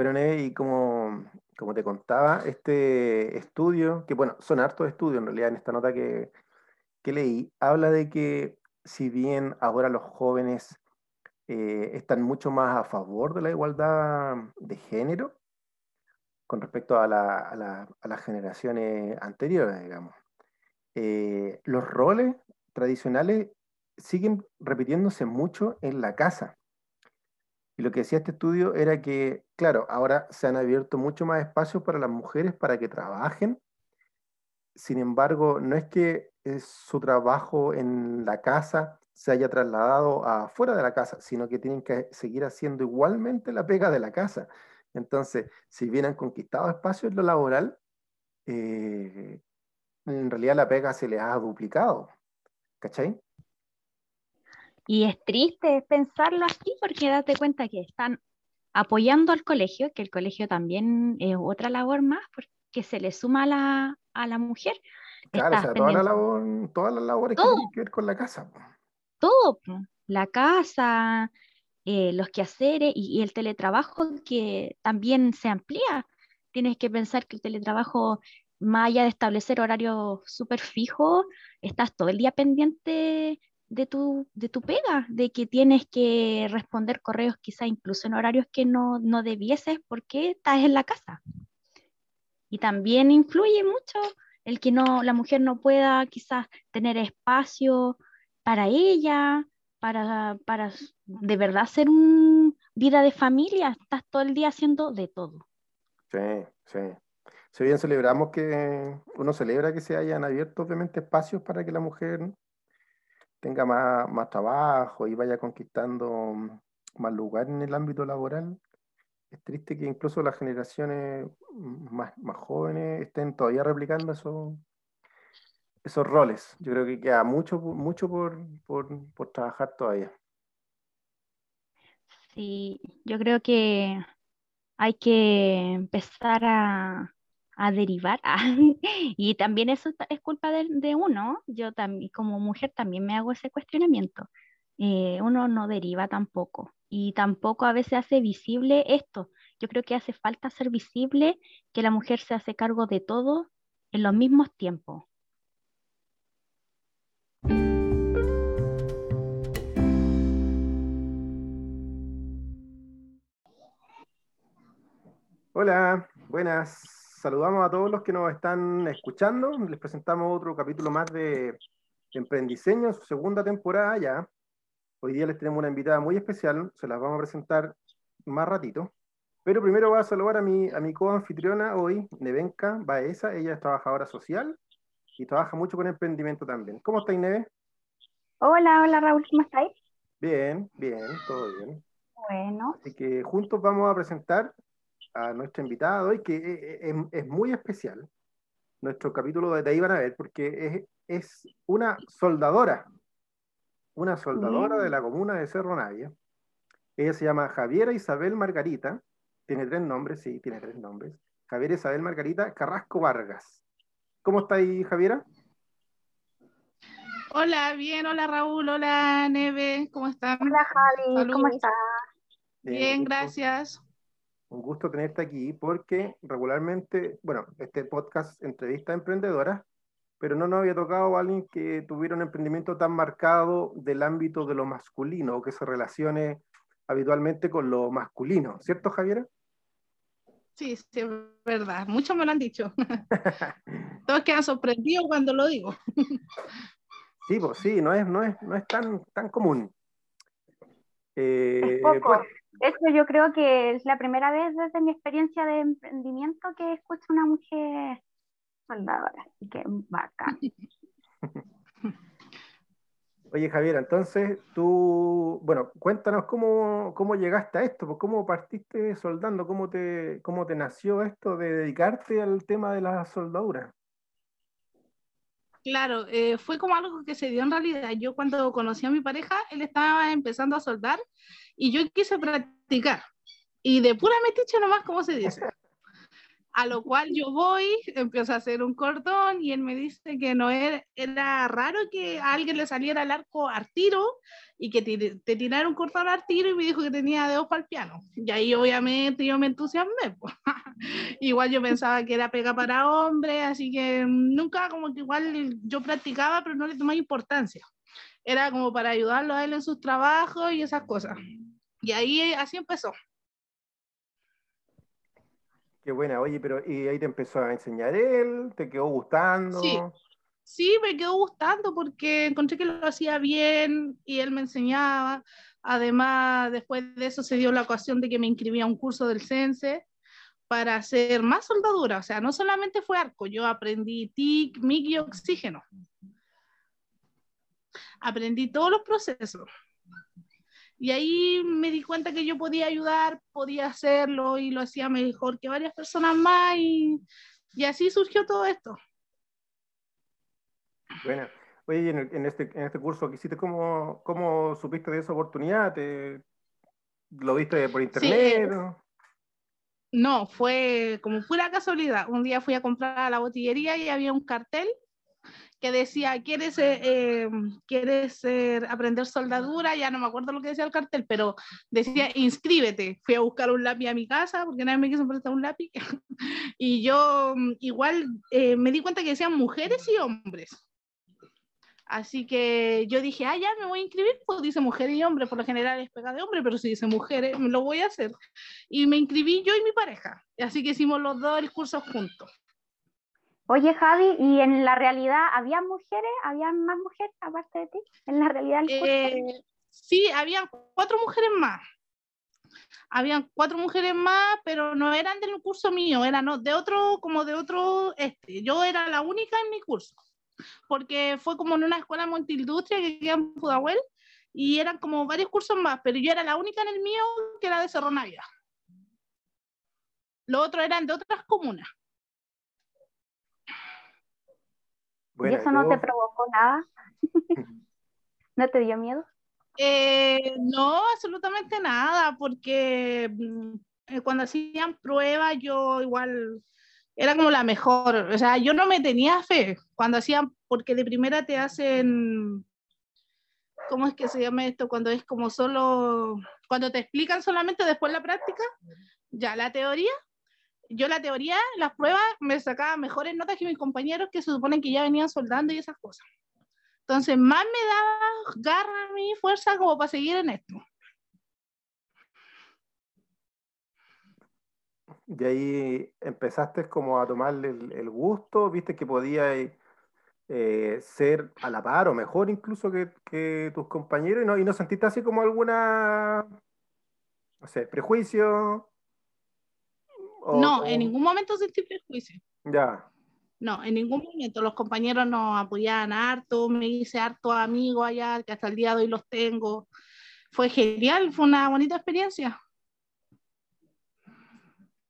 Bueno, Neve, y como, como te contaba, este estudio, que bueno, son hartos estudios en realidad en esta nota que, que leí, habla de que si bien ahora los jóvenes eh, están mucho más a favor de la igualdad de género con respecto a, las generaciones anteriores, digamos. Eh, los roles tradicionales siguen repitiéndose mucho en la casa. Y lo que decía este estudio era que, claro, ahora se han abierto mucho más espacios para las mujeres para que trabajen. Sin embargo, no es que su trabajo en la casa se haya trasladado afuera de la casa, sino que tienen que seguir haciendo igualmente la pega de la casa. Entonces, si bien han conquistado espacios en lo laboral, eh, en realidad la pega se les ha duplicado. ¿Cachai? Y es triste pensarlo así porque date cuenta que están apoyando al colegio, que el colegio también es otra labor más, porque se le suma a la, a la mujer. Claro, o sea, toda la labor, todas las labores que tienen que ver con la casa todo, la casa, eh, los quehaceres y, el teletrabajo que también se amplía. Tienes que pensar que el teletrabajo, más allá de establecer horarios súper fijos, estás todo el día pendiente de tu, de tu pega, de que tienes que responder correos quizá incluso en horarios que no, no debieses porque estás en la casa. Y también influye mucho el que no, la mujer no pueda quizás tener espacio para ella, para, para de verdad ser una vida de familia, estás todo el día haciendo de todo. Sí, sí. Si bien celebramos que uno celebra que se hayan abierto obviamente espacios para que la mujer tenga más, más trabajo y vaya conquistando más lugar en el ámbito laboral, es triste que incluso las generaciones más, más jóvenes estén todavía replicando eso, esos roles. Yo creo que queda mucho, mucho por, por, trabajar todavía. Sí, yo creo que hay que empezar a, derivar. y también eso es culpa de, uno. Yo también, como mujer, también me hago ese cuestionamiento. Eh, uno no deriva tampoco. Y tampoco a veces hace visible esto. Yo creo que hace falta ser visible que la mujer se hace cargo de todo en los mismos tiempos. Hola, buenas. Saludamos a todos los que nos están escuchando. Les presentamos otro capítulo más de Emprendiseño, su segunda temporada ya. Hoy día les tenemos una invitada muy especial, se las vamos a presentar más ratito. Pero primero voy a saludar a mi, a mi co-anfitriona hoy, Nevenka Baeza. Ella es trabajadora social y trabaja mucho con emprendimiento también. ¿Cómo estáis, Neve? Hola, hola Raúl, ¿cómo estáis? Bien, bien, todo bien. Bueno. Así que juntos vamos a presentar a nuestra invitada hoy, que eh, eh, es, muy especial. Nuestro capítulo de ahí van a ver, porque es, es una soldadora, una soldadora de la comuna de Cerro Navia. Ella se llama Javiera Isabel Margarita, tiene tres nombres, sí, tiene tres nombres. Javiera Isabel Margarita Carrasco Vargas. ¿Cómo está ahí, Javiera? Hola, bien, hola Raúl, hola Neve, ¿cómo están? Hola Javi, ¿cómo estás? Bien, gracias. Un gusto tenerte aquí porque regularmente, bueno, este podcast entrevista a emprendedoras, pero no nos había tocado a alguien que tuviera un emprendimiento tan marcado del ámbito de lo masculino o que se relacione habitualmente con lo masculino, ¿cierto Javiera? Sí, sí, es verdad. Muchos me lo han dicho. Todos quedan sorprendidos cuando lo digo. sí, pues sí, no es, no es, no es tan, tan común. Eh, poco. Eso yo creo que es la primera vez desde mi experiencia de emprendimiento que escucho una mujer soldadora, así que bacán. Oye, Javier, entonces tú, bueno, cuéntanos cómo, cómo llegaste a esto, pues, cómo partiste soldando, cómo te, cómo te nació esto de dedicarte al tema de la soldadura. Claro, eh, fue como algo que se dio en realidad. Yo cuando conocí a mi pareja, él estaba empezando a soldar y yo quise practicar. Y de pura metiche nomás, como se dice. A lo cual yo voy, empiezo a hacer un cordón y él me dice que no era, era raro que a alguien le saliera el arco al tiro y que te, tirara un cordón al tiro y me dijo que tenía dedos para el piano. Y ahí obviamente yo me entusiasmé. Pues. igual yo pensaba que era pega para hombres, así que nunca como que igual yo practicaba, pero no le tomaba importancia. Era como para ayudarlo a él en sus trabajos y esas cosas. Y ahí así empezó. Qué buena, oye, pero ¿y ahí te empezó a enseñar él? ¿Te quedó gustando? Sí, sí, me quedó gustando porque encontré que lo hacía bien y él me enseñaba. Además, después de eso se dio la ocasión de que me inscribí a un curso del CENSE para hacer más soldadura. O sea, no solamente fue arco, yo aprendí TIC, MIG y oxígeno. Aprendí todos los procesos. Y ahí me di cuenta que yo podía ayudar, podía hacerlo y lo hacía mejor que varias personas más y, y así surgió todo esto. Bueno, oye, en, este, en este curso que hiciste, ¿cómo, ¿cómo supiste de esa oportunidad? ¿Te, ¿Lo viste por internet? No, fue como pura casualidad. Un día fui a comprar a la botillería y había un cartel que decía, ¿quieres, eh, eh, ¿quieres aprender soldadura? Ya no me acuerdo lo que decía el cartel, pero decía, inscríbete. Fui a buscar un lápiz a mi casa, porque nadie me quiso prestar un lápiz. y yo mm, igual eh, me di cuenta que decían mujeres y hombres. Así que yo dije, ah, ya me voy a inscribir, pues dice mujer y hombre, por lo general es pega de hombre, pero si dice mujeres, lo voy a hacer. Y me inscribí yo y mi pareja. Así que hicimos los dos el curso juntos. Oye, Javi, ¿y en la realidad había mujeres? ¿Habían más mujeres aparte de ti? ¿En la realidad eh, sí, había cuatro mujeres más. Habían cuatro mujeres más, pero no eran del curso mío, eran de otro, como de otro, este. Yo era la única en mi curso, porque fue como en una escuela multiindustria que queda en Pudahuel, y eran como varios cursos más, pero yo era la única en el mío que era de Cerro Navia. Los otros eran de otras comunas. ¿Y eso no te provocó nada? ¿No te dio miedo? Eh, no, absolutamente nada, porque mm, eh, cuando hacían pruebas yo igual era como la mejor, o sea, yo no me tenía fe cuando hacían, porque de primera te hacen, ¿cómo es que se llama esto? Cuando es como solo, cuando te explican solamente después la práctica, ya la teoría, yo la teoría, las pruebas, me sacaba mejores notas que mis compañeros que se suponen que ya venían soldando y esas cosas. Entonces, más me daba garra mi fuerza como para seguir en esto. Y ahí empezaste como a tomarle el, gusto, viste que podía eh, ser a la par o mejor incluso que, tus compañeros y no, y no sentiste así como alguna, no sé, prejuicio no, en ningún momento sentí prejuicio. Ya. No, en ningún momento. Los compañeros nos apoyaban harto, me hice harto amigos allá, que hasta el día de hoy los tengo. Fue genial, fue una bonita experiencia.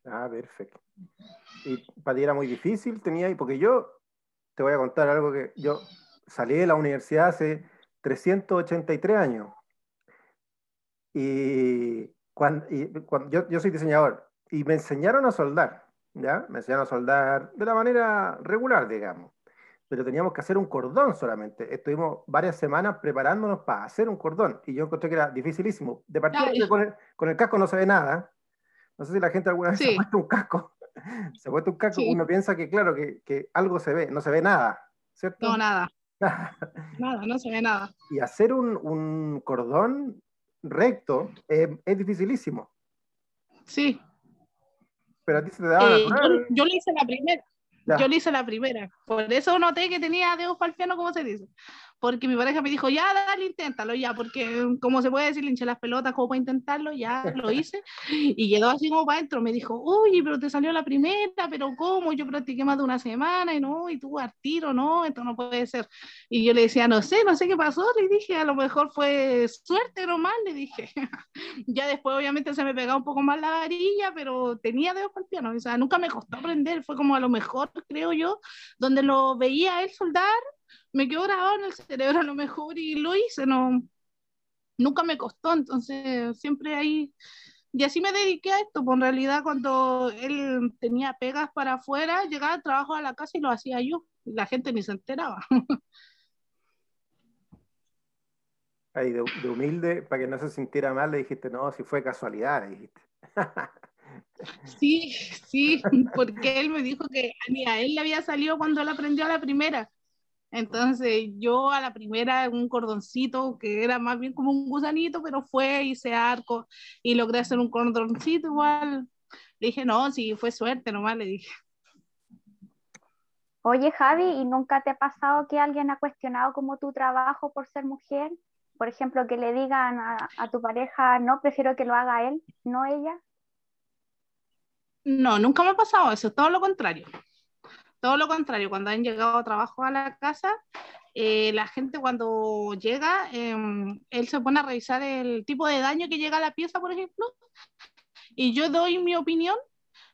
Ah, perfecto. ¿Y para ti era muy difícil? Tenía, porque yo te voy a contar algo que yo salí de la universidad hace 383 años. Y cuando, yo, yo soy diseñador y me enseñaron a soldar, ¿ya? Me enseñaron a soldar de la manera regular, digamos. Pero teníamos que hacer un cordón solamente. Estuvimos varias semanas preparándonos para hacer un cordón. Y yo encontré que era dificilísimo. De partida, con, el, con el, casco no se ve nada. No sé si la gente alguna vez se ha puesto un casco. se ha puesto un casco, uno piensa que, claro, que, que, algo se ve. No se ve nada, ¿cierto? No, nada. nada, no se ve nada. Y hacer un, un cordón recto es dificilísimo. Sí, pero a ti se te daba eh, yo, yo, le hice la primera. Yo le hice la primera. Por eso noté que tenía dedos piano, como se dice porque mi pareja me dijo, ya, dale, inténtalo, ya, porque como se puede decir, le hinché las pelotas como para intentarlo, ya lo hice, y quedó así como para adentro, me dijo, uy, pero te salió la primera, pero ¿cómo? Yo practiqué más de una semana, y no, y tú al tiro, no, esto no puede ser, y yo le decía, no sé, no sé qué pasó, le dije, a lo mejor fue suerte mal le dije, ya después obviamente se me pegaba un poco más la varilla, pero tenía dedos para el piano, o sea, nunca me costó aprender, fue como a lo mejor, creo yo, donde lo veía él soldar, me quedó grabado en el cerebro a lo mejor y lo hice, no, nunca me costó, entonces siempre ahí Y así me dediqué a esto, pues en realidad cuando él tenía pegas para afuera, llegaba al trabajo a la casa y lo hacía yo, y la gente ni se enteraba. Ahí de, humilde, para que no se sintiera mal, le dijiste, no, si fue casualidad, le dijiste. Sí, sí, porque él me dijo que a él le había salido cuando él aprendió a la primera. Entonces yo a la primera un cordoncito que era más bien como un gusanito, pero fue, hice arco y logré hacer un cordoncito igual. Le dije, no, sí, fue suerte nomás, le dije. Oye, Javi, ¿y nunca te ha pasado que alguien ha cuestionado como tu trabajo por ser mujer? Por ejemplo, que le digan a, a tu pareja, no, prefiero que lo haga él, no ella. No, nunca me ha pasado eso, todo lo contrario. Todo lo contrario, cuando han llegado a trabajo a la casa, eh, la gente cuando llega, em, él se pone a revisar el tipo de daño que llega a la pieza, por ejemplo, y yo doy mi opinión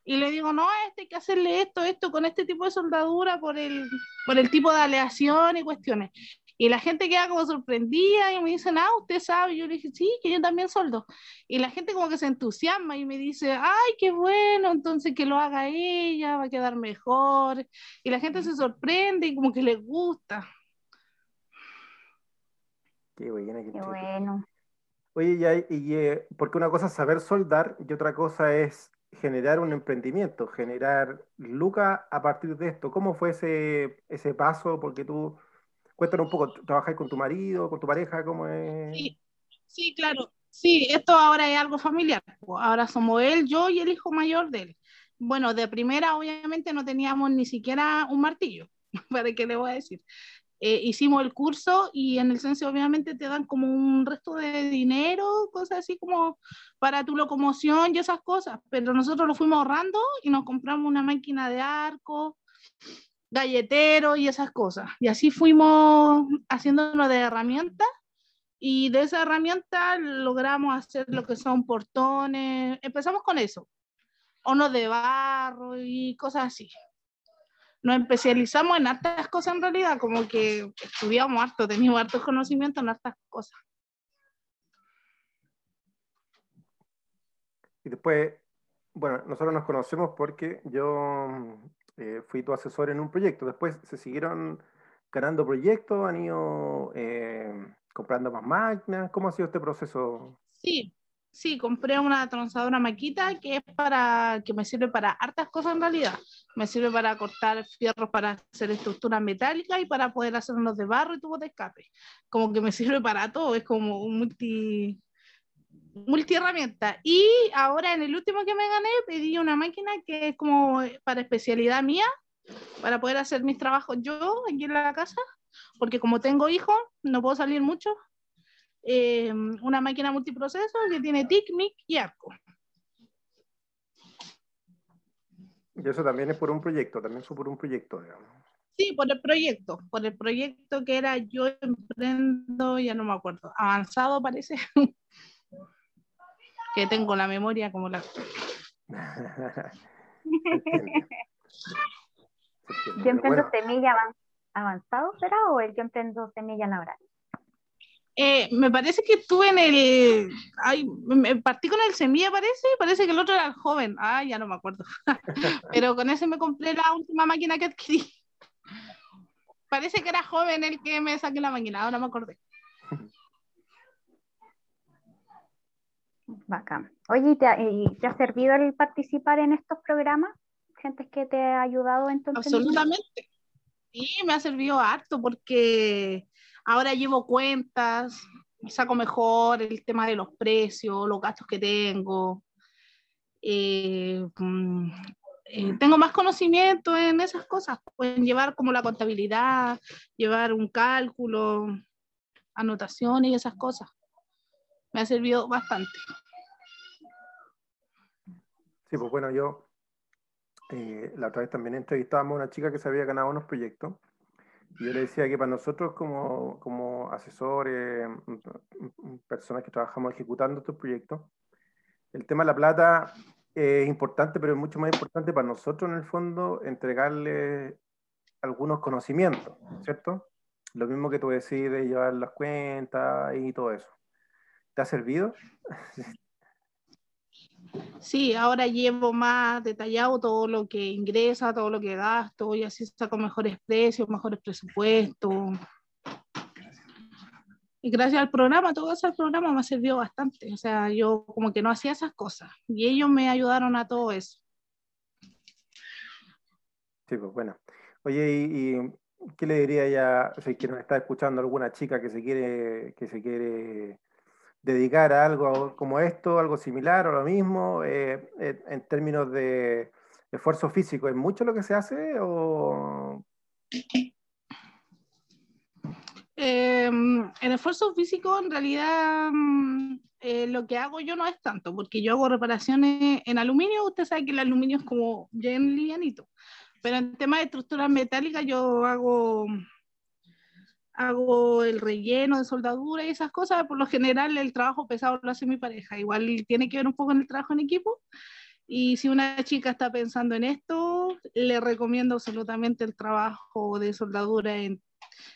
y le digo, no, este hay que hacerle esto, esto, con este tipo de soldadura por el, por el tipo de aleación y cuestiones. Y la gente queda como sorprendida y me dicen, ah, usted sabe. Y yo le dije, sí, que yo también soldo. Y la gente como que se entusiasma y me dice, ay, qué bueno, entonces que lo haga ella, va a quedar mejor. Y la gente se sorprende y como que le gusta. Qué bueno. Qué, bueno. Oye, ya, y, eh, porque una cosa es saber soldar y otra cosa es generar un emprendimiento, generar lucas a partir de esto. ¿Cómo fue ese, ese paso? Porque tú Cuéntanos un poco, ¿trabajáis con tu marido, con tu pareja? ¿Cómo es? Sí, sí, claro. Sí, esto ahora es algo familiar. Ahora somos él, yo y el hijo mayor de él. Bueno, de primera obviamente no teníamos ni siquiera un martillo, ¿para qué le voy a decir? Eh, hicimos el curso y en el censo obviamente te dan como un resto de dinero, cosas así como para tu locomoción y esas cosas, pero nosotros lo fuimos ahorrando y nos compramos una máquina de arco, galletero y esas cosas. Y así fuimos haciéndonos de herramientas y de esa herramienta logramos hacer lo que son portones. Empezamos con eso, hornos de barro y cosas así. Nos especializamos en hartas cosas en realidad, como que estudiamos harto, teníamos hartos conocimientos en hartas cosas. Y después, bueno, nosotros nos conocemos porque yo eh, fui tu asesor en un proyecto. Después se siguieron ganando proyectos, han ido eh, comprando más máquinas. ¿Cómo ha sido este proceso? Sí, sí, compré una tronzadora maquita que es para, que me sirve para hartas cosas en realidad. Me sirve para cortar fierros para hacer estructuras metálicas y para poder hacer unos de barro y tubos de escape. Como que me sirve para todo, es como un multi, multiherramienta. Y ahora en el último que me gané pedí una máquina que es como para especialidad mía, para poder hacer mis trabajos yo aquí en la casa, porque como tengo hijos, no puedo salir mucho. Eh, una máquina multiproceso que tiene TIC, MIC y ARCO. Y eso también es por un proyecto, también es por un proyecto, digamos. Sí, por el proyecto, por el proyecto que era yo emprendo, ya no me acuerdo, avanzado parece. que tengo la memoria como la... yo emprendo semilla avanzado, ¿será? ¿O el yo emprendo semilla laboral? Eh, me parece que estuve en el. Ay, me partí con el semilla, parece. Parece que el otro era el joven. Ah, ya no me acuerdo. Pero con ese me compré la última máquina que adquirí. Parece que era joven el que me saqué la máquina, ahora me acordé. Bacán. Oye, ¿y te, ha servido el participar en estos programas? ¿Gente que te ha ayudado en tu Absolutamente. Sí, me ha servido harto porque ahora llevo cuentas, saco mejor el tema de los precios, los gastos que tengo. Eh, mm, eh, tengo más conocimiento en esas cosas, pueden llevar como la contabilidad, llevar un cálculo, anotaciones y esas cosas me ha servido bastante. Sí, pues bueno, yo eh, la otra vez también entrevistábamos a una chica que se había ganado unos proyectos y yo le decía que para nosotros como, como asesores, personas que trabajamos ejecutando estos proyectos, el tema de la plata es importante, pero es mucho más importante para nosotros en el fondo entregarle algunos conocimientos, ¿cierto? Lo mismo que tú decís de llevar las cuentas y todo eso. ¿Te ha servido? Sí, ahora llevo más detallado todo lo que ingresa, todo lo que gasto y así saco mejores precios, mejores presupuestos. Y gracias al programa, todo ese programa me ha servido bastante. O sea, yo como que no hacía esas cosas y ellos me ayudaron a todo eso. Sí, pues bueno. Oye, ¿y, qué le diría ya, si que nos está escuchando alguna chica que se quiere, que se quiere dedicar a algo como esto, algo similar o lo mismo, eh, eh, en términos de esfuerzo físico? ¿Es mucho lo que se hace o...? El esfuerzo físico en realidad mm, eh, lo que hago yo no es tanto, porque yo hago reparaciones en aluminio, usted sabe que el aluminio es como bien livianito, pero en tema de estructuras metálicas yo hago, hago el relleno de soldadura y esas cosas, por lo general el trabajo pesado lo hace mi pareja, igual tiene que ver un poco en el trabajo en equipo, y si una chica está pensando en esto, le recomiendo absolutamente el trabajo de soldadura en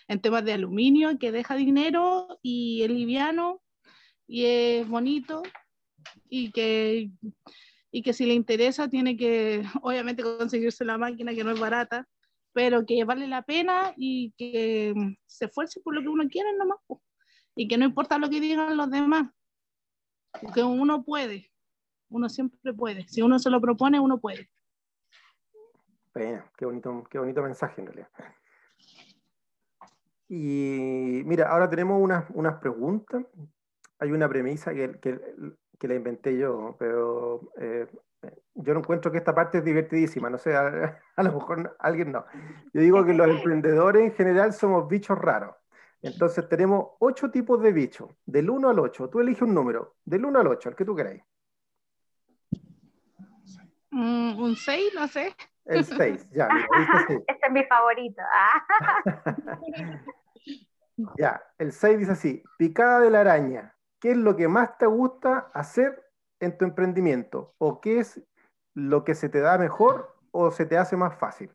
en temas de aluminio, que deja dinero y es liviano y es bonito y que, y que si le interesa tiene que obviamente conseguirse la máquina que no es barata, pero que vale la pena y que se esfuerce por lo que uno quiere nomás y que no importa lo que digan los demás, porque uno puede, uno siempre puede, si uno se lo propone, uno puede. qué bonito, qué bonito mensaje en realidad. Y mira, ahora tenemos unas, unas preguntas. Hay una premisa que, que, que la inventé yo, pero eh, yo no encuentro que esta parte es divertidísima. No sé, a, lo mejor alguien no. Yo digo que los emprendedores en general somos bichos raros. Entonces tenemos ocho tipos de bichos, del 1 al 8. Tú eliges un número, del 1 al 8, el que tú queráis. Mm, un 6, no sé. El 6, ya. Este es mi favorito. Ya, el 6 dice así, picada de la araña, ¿qué es lo que más te gusta hacer en tu emprendimiento? ¿O qué es lo que se te da mejor o se te hace más fácil?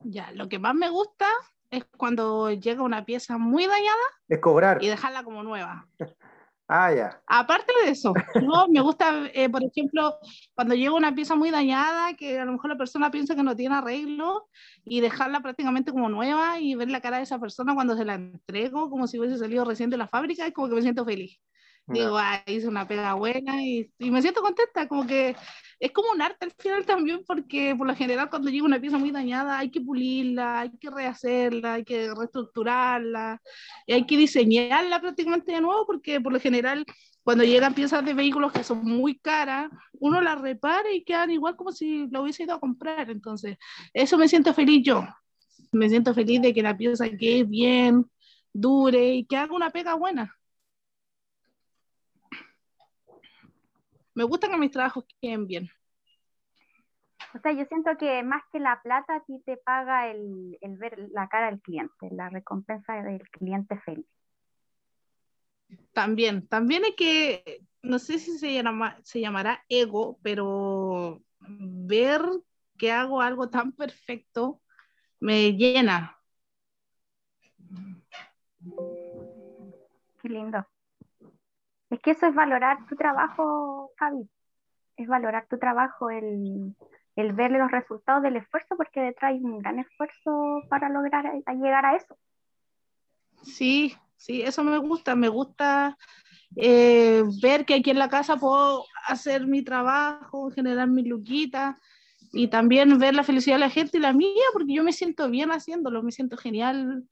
Ya, lo que más me gusta es cuando llega una pieza muy dañada. Es cobrar. Y dejarla como nueva. Ah, ya. Aparte de eso, no, me gusta, eh, por ejemplo, cuando llega una pieza muy dañada, que a lo mejor la persona piensa que no tiene arreglo, y dejarla prácticamente como nueva y ver la cara de esa persona cuando se la entrego, como si hubiese salido recién de la fábrica, es como que me siento feliz. Digo, ah, hice una pega buena y, y, me siento contenta, como que es como un arte al final también, porque por lo general cuando llega una pieza muy dañada hay que pulirla, hay que rehacerla, hay que reestructurarla, y hay que diseñarla prácticamente de nuevo, porque por lo general cuando llegan piezas de vehículos que son muy caras, uno las repara y quedan igual como si lo hubiese ido a comprar. Entonces, eso me siento feliz yo. Me siento feliz de que la pieza quede bien, dure y que haga una pega buena. Me gusta que mis trabajos queden bien. O sea, yo siento que más que la plata, a ti te paga el, ver la cara del cliente, la recompensa del cliente feliz. También, también es que, no sé si se, llama, se llamará ego, pero ver que hago algo tan perfecto me llena. Qué lindo. Que eso es valorar tu trabajo, Javi. Es valorar tu trabajo, el, el ver los resultados del esfuerzo, porque detrás hay un gran esfuerzo para lograr llegar a eso. Sí, sí, eso me gusta. Me gusta eh, ver que aquí en la casa puedo hacer mi trabajo, generar mi luquita y también ver la felicidad de la gente y la mía, porque yo me siento bien haciéndolo, me siento genial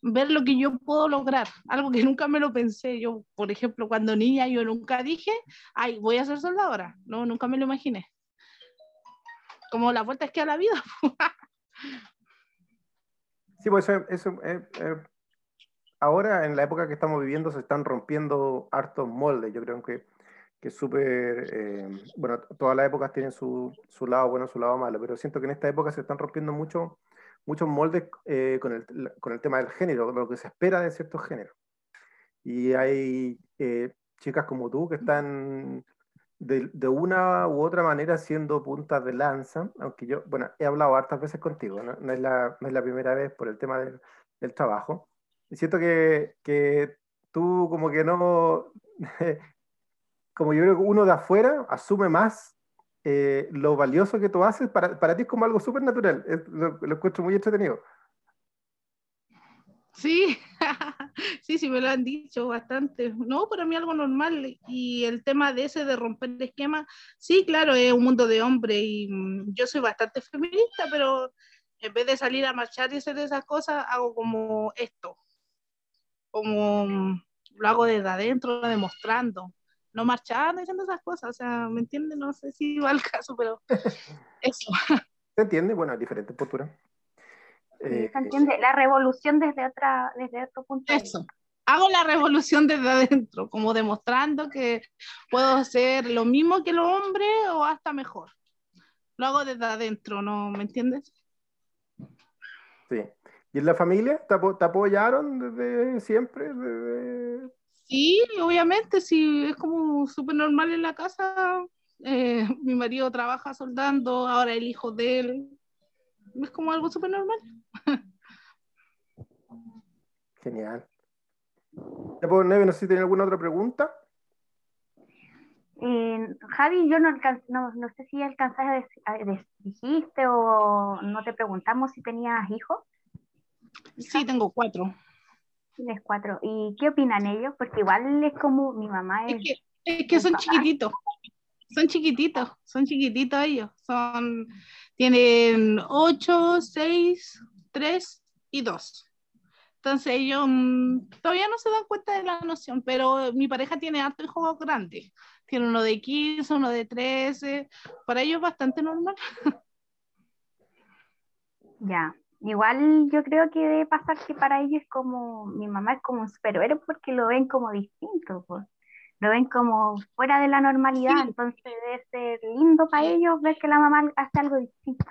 ver lo que yo puedo lograr, algo que nunca me lo pensé. Yo, por ejemplo, cuando niña, yo nunca dije, ay, voy a ser soldadora. No, nunca me lo imaginé. Como la vuelta es que a la vida. sí, pues eso, eh, eh, ahora en la época que estamos viviendo se están rompiendo hartos moldes. Yo creo que, que súper, eh, bueno, todas las épocas tienen su, su lado bueno, su lado malo, pero siento que en esta época se están rompiendo mucho muchos moldes eh, con, el, con, el, tema del género, lo que se espera de ciertos géneros. Y hay eh, chicas como tú que están de, de, una u otra manera siendo puntas de lanza, aunque yo, bueno, he hablado hartas veces contigo, no, no, es, la, no es, la, primera vez por el tema del, del trabajo. Y siento que, que, tú como que no, como yo creo que uno de afuera asume más eh, lo valioso que tú haces, para, para ti es como algo súper natural. Lo, lo encuentro muy entretenido. Sí, sí, sí, me lo han dicho bastante. No, para mí algo normal. Y el tema de ese de romper el esquema, sí, claro, es un mundo de hombre y mm, yo soy bastante feminista, pero en vez de salir a marchar y hacer esas cosas, hago como esto. Como mm, lo hago desde adentro, demostrando. No marchando, haciendo esas cosas. O sea, ¿me entiendes? No sé si va al caso, pero eso. ¿Se entiende? Bueno, diferentes posturas. Eh, ¿Se entiende? La revolución desde, otra, desde otro punto Eso. Hago la revolución desde adentro, como demostrando que puedo hacer lo mismo que los hombres o hasta mejor. Lo hago desde adentro, ¿no? ¿Me entiendes? Sí. ¿Y en la familia? ¿Te, apoyaron desde siempre? Sí, obviamente, sí, es como súper normal en la casa. Eh, mi marido trabaja soldando, ahora el hijo de él. Es como algo súper normal. Genial. Ya puedo, Neve, no sé si tiene alguna otra pregunta. Eh, Javi, yo no, no, no, sé si alcanzaste a, dijiste o no te preguntamos si tenías hijos. Sí, tengo cuatro. Cuatro. ¿Y qué opinan ellos? Porque igual es como mi mamá es. Es que, son chiquititos. Son chiquititos, son chiquititos ellos. Son, tienen ocho, seis, tres y dos. Entonces ellos mm, todavía no se dan cuenta de la noción, pero mi pareja tiene harto hijos grandes. Tiene uno de 15, uno de 13. Para ellos es bastante normal. Ya, igual yo creo que debe pasar que para ellos es como, mi mamá es como un superhéroe porque lo ven como distinto, pues. lo ven como fuera de la normalidad, entonces debe ser lindo para ellos ver que la mamá hace algo distinto.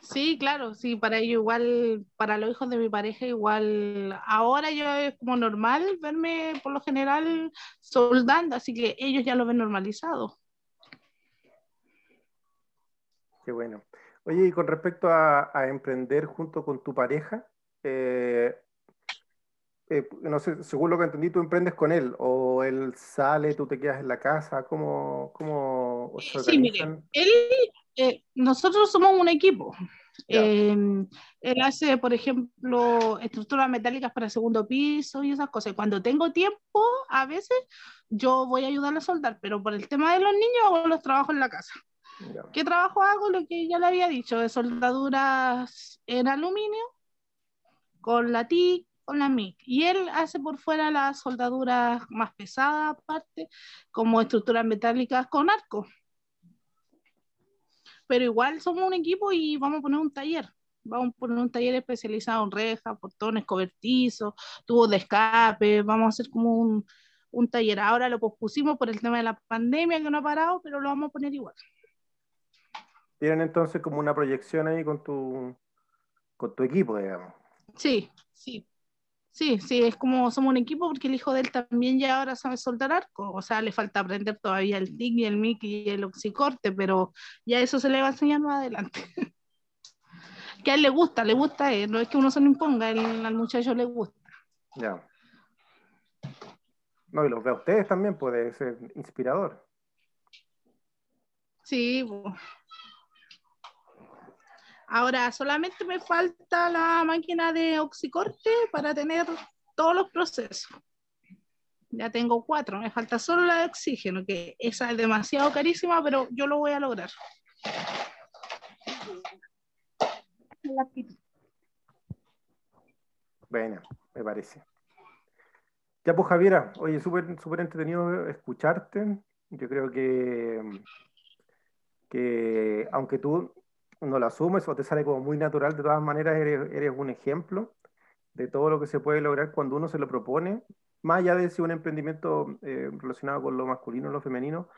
Sí, claro, sí, para ellos igual, para los hijos de mi pareja igual, ahora yo es como normal verme por lo general soldando, así que ellos ya lo ven normalizado. Qué bueno. Oye, y con respecto a, emprender junto con tu pareja, eh, eh, no sé, según lo que entendí, tú emprendes con él, o él sale, tú te quedas en la casa, ¿cómo, cómo Sí, mire, él, eh, nosotros somos un equipo. Em, él hace, por ejemplo, estructuras metálicas para segundo piso y esas cosas. Cuando tengo tiempo, a veces yo voy a ayudar a soldar, pero por el tema de los niños hago los trabajos en la casa. ¿Qué trabajo hago? Lo que ya le había dicho, de soldaduras en aluminio, con la TIC, con la MIC. Y él hace por fuera las soldaduras más pesadas, aparte, como estructuras metálicas con arco pero igual somos un equipo y vamos a poner un taller. Vamos a poner un taller especializado en rejas, portones, cobertizos, tubos de escape, vamos a hacer como un, un taller. Ahora lo pospusimos por el tema de la pandemia que no ha parado, pero lo vamos a poner igual. Tienen entonces como una proyección ahí con tu, con tu equipo, digamos. Sí, sí. Sí, sí, es como somos un equipo porque el hijo de él también ya ahora sabe soldar arco, o sea, le falta aprender todavía el TIC y el MIC y el oxicorte, pero ya eso se le va a enseñar más adelante. que a él le gusta, le gusta, eh, no es que uno se lo imponga, al muchacho le gusta. Ya. No, y los ve a ustedes también, puede ser inspirador. Sí, pues. Ahora solamente me falta la máquina de oxicorte para tener todos los procesos. Ya tengo cuatro, me falta solo la de oxígeno, que esa es demasiado carísima, pero yo lo voy a lograr. Bueno, me parece. Ya pues Javiera, oye, súper super entretenido escucharte. Yo creo que, que aunque tú no lo asumes o te sale como muy natural, de todas maneras eres, un ejemplo de todo lo que se puede lograr cuando uno se lo propone, más allá de si un emprendimiento eh, relacionado con lo masculino o lo femenino.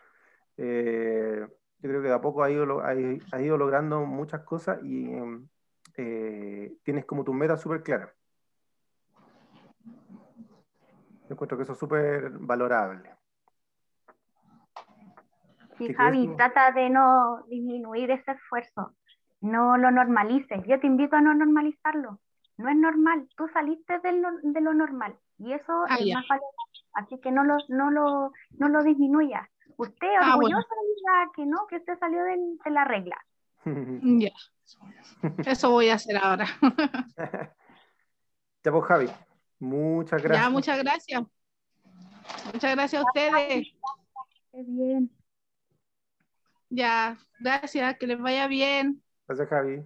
Eh, yo creo que de a poco has ido, ha, ido logrando muchas cosas y eh, tienes como tu meta súper clara. Yo encuentro que eso es súper valorable. Sí, Javi, trata de no disminuir ese esfuerzo no lo normalices. Yo te invito a no normalizarlo. No es normal. Tú saliste de lo, de lo normal y eso ah, es más valioso. Así que no lo, no lo, no lo disminuya. Usted ah, orgullosa diga que no, que usted salió de, de la regla. Ya. Eso voy a hacer ahora. ya pues, Javi. Muchas gracias. Ya, muchas gracias. Muchas gracias a ustedes. Qué bien. Ya, gracias, que les vaya bien. Gracias, Javi.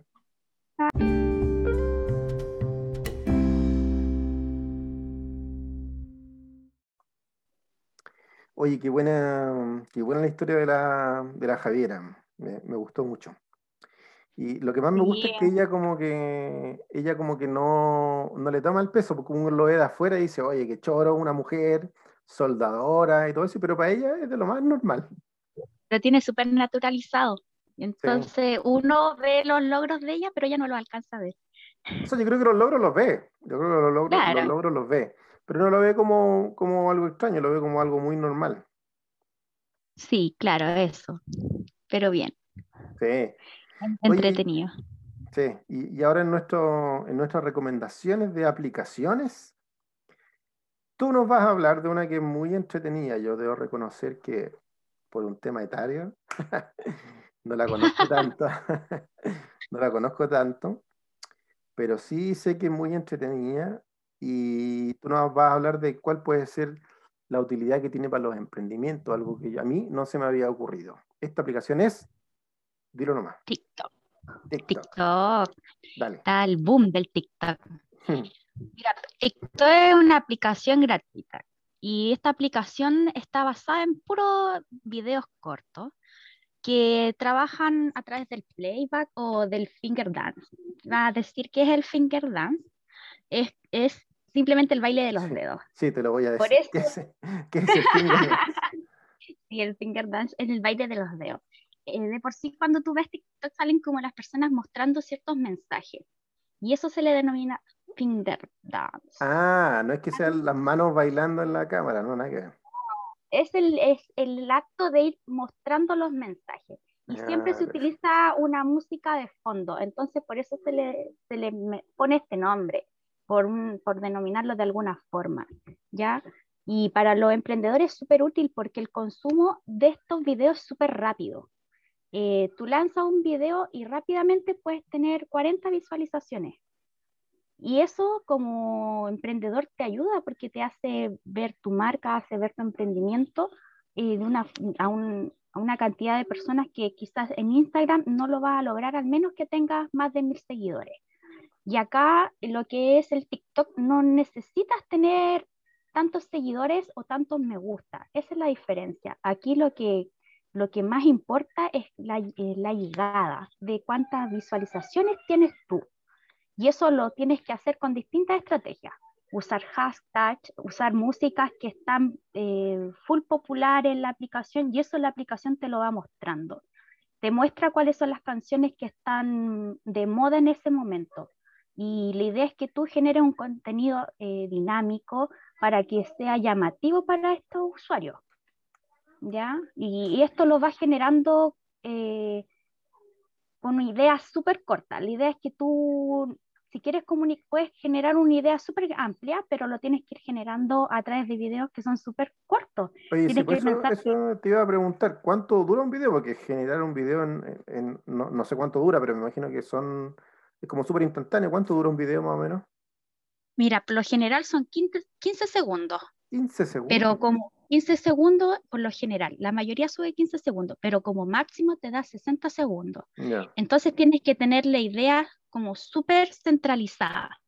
Oye, qué buena, qué buena la historia de la, de la Javiera. Me, me gustó mucho. Y lo que más me gusta es que ella como que ella como que no, no le toma el peso, porque uno lo ve de afuera y dice, oye, qué choro, una mujer, soldadora y todo eso, pero para ella es de lo más normal. Lo tiene súper naturalizado. Entonces uno ve los logros de ella, pero ella no los alcanza a ver. O sea, yo creo que los logros los ve. Yo creo que los logros, los, logros los ve. Pero no lo ve como, como algo extraño, lo ve como algo muy normal. Sí, claro, eso. Pero bien. Sí. Entretenido. sí, y, y, ahora en, nuestro, en nuestras recomendaciones de aplicaciones, tú nos vas a hablar de una que es muy entretenida. Yo debo reconocer que por un tema etario, no la conozco tanto, no la conozco tanto, pero sí sé que es muy entretenida y tú nos vas a hablar de cuál puede ser la utilidad que tiene para los emprendimientos, algo que a mí no se me había ocurrido. Esta aplicación es Dilo nomás. TikTok. TikTok. Dale. Está el boom del TikTok. Hmm. Mira, TikTok es una aplicación gratuita y esta aplicación está basada en puros videos cortos que trabajan a través del playback o del finger dance. Va a decir que es el finger dance. Es, es simplemente el baile de los dedos. Sí, te lo voy a decir. Por eso... ¿Qué es, qué es el finger dance? sí, el finger dance es el baile de los dedos. Eh, de por sí cuando tú ves TikTok salen como las personas mostrando ciertos mensajes. Y eso se le denomina finger dance. Ah, no es que sean las manos bailando en la cámara, no, nada que Es el, es el acto de ir mostrando los mensajes. Y siempre se utiliza una música de fondo, entonces por eso se le, se le pone este nombre, por, por denominarlo de alguna forma, ¿ya? Y para los emprendedores es súper útil porque el consumo de estos videos es súper rápido. Eh, tú lanzas un video y rápidamente puedes tener 40 visualizaciones. Y eso como emprendedor te ayuda porque te hace ver tu marca, hace ver tu emprendimiento eh, de una, a, una cantidad de personas que quizás en Instagram no lo va a lograr al menos que tengas más de mil seguidores. Y acá lo que es el TikTok no necesitas tener tantos seguidores o tantos me gusta. Esa es la diferencia. Aquí lo que lo que más importa es la, la, llegada, de cuántas visualizaciones tienes tú. Y eso lo tienes que hacer con distintas estrategias. Usar hashtags, usar músicas que están eh, full popular en la aplicación y eso la aplicación te lo va mostrando. Te muestra cuáles son las canciones que están de moda en ese momento. Y la idea es que tú generes un contenido eh, dinámico para que sea llamativo para estos usuarios. ¿ya? Y, esto lo va generando eh, con una idea súper corta. La idea es que tú, si quieres comunicar, puedes generar una idea súper amplia, pero lo tienes que ir generando a través de videos que son súper cortos. Oye, sí, pues eso, te iba a preguntar, ¿cuánto dura un video? Porque generar un video en, no, no, sé cuánto dura, pero me imagino que son, es como súper instantáneo. ¿Cuánto dura un video más o menos? Mira, por lo general son 15, 15 segundos. 15 segundos. Pero como 15 segundos por lo general, la mayoría sube 15 segundos, pero como máximo te da 60 segundos. Entonces tienes que tener la idea como súper centralizada.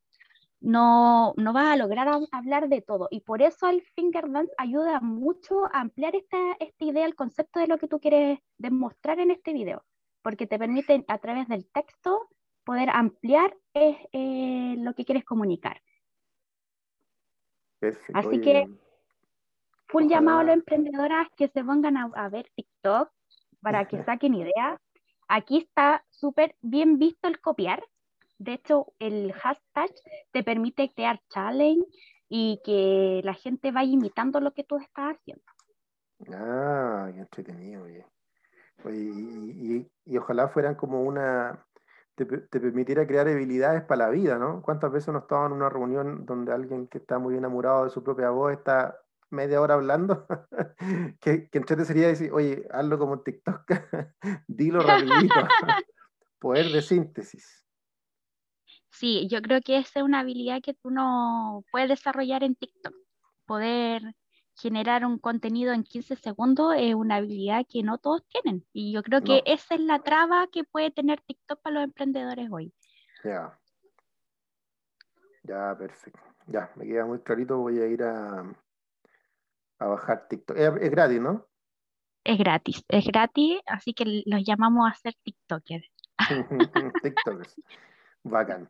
No, no vas a lograr hablar de todo y por eso el finger dance ayuda mucho a ampliar esta, esta idea, el concepto de lo que tú quieres demostrar en este video, porque te permite a través del texto poder ampliar eh, eh, lo que quieres comunicar. Así que full llamado a las emprendedoras que se pongan a, ver TikTok para que saquen ideas. Aquí está súper bien visto el copiar. De hecho, el hashtag te permite crear challenge y que la gente vaya imitando lo que tú estás haciendo. Ah, qué entretenido, y, ojalá fueran como una, te, te, permitiera crear habilidades para la vida, ¿no? ¿Cuántas veces uno estaba en una reunión donde alguien que está muy enamorado de su propia voz está media hora hablando, que, que entre sería decir, oye, hazlo como TikTok, dilo rapidito, poder de síntesis. Sí, yo creo que esa es una habilidad que tú no puedes desarrollar en TikTok. Poder generar un contenido en 15 segundos es una habilidad que no todos tienen. Y yo creo que esa es la traba que puede tener TikTok para los emprendedores hoy. Ya. Ya, perfecto. Ya, me queda muy clarito. Voy a ir a, a bajar TikTok. Es, gratis, ¿no? Es gratis, es gratis, así que los llamamos a ser TikTokers. TikTokers. Bacán.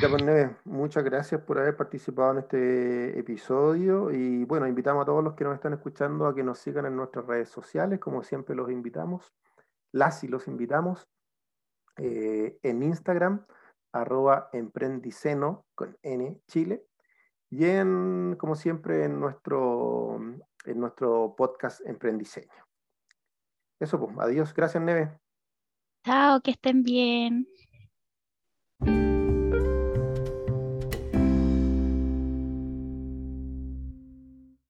Ya, pues, muchas gracias por haber participado en este episodio y bueno, invitamos a todos los que nos están escuchando a que nos sigan en nuestras redes sociales, como siempre los invitamos, las y los invitamos eh, en Instagram, arroba emprendiceno con N Chile y en, como siempre, en nuestro, en nuestro podcast Emprendiseño. Eso pues, adiós, gracias Neve. Chao, que estén bien.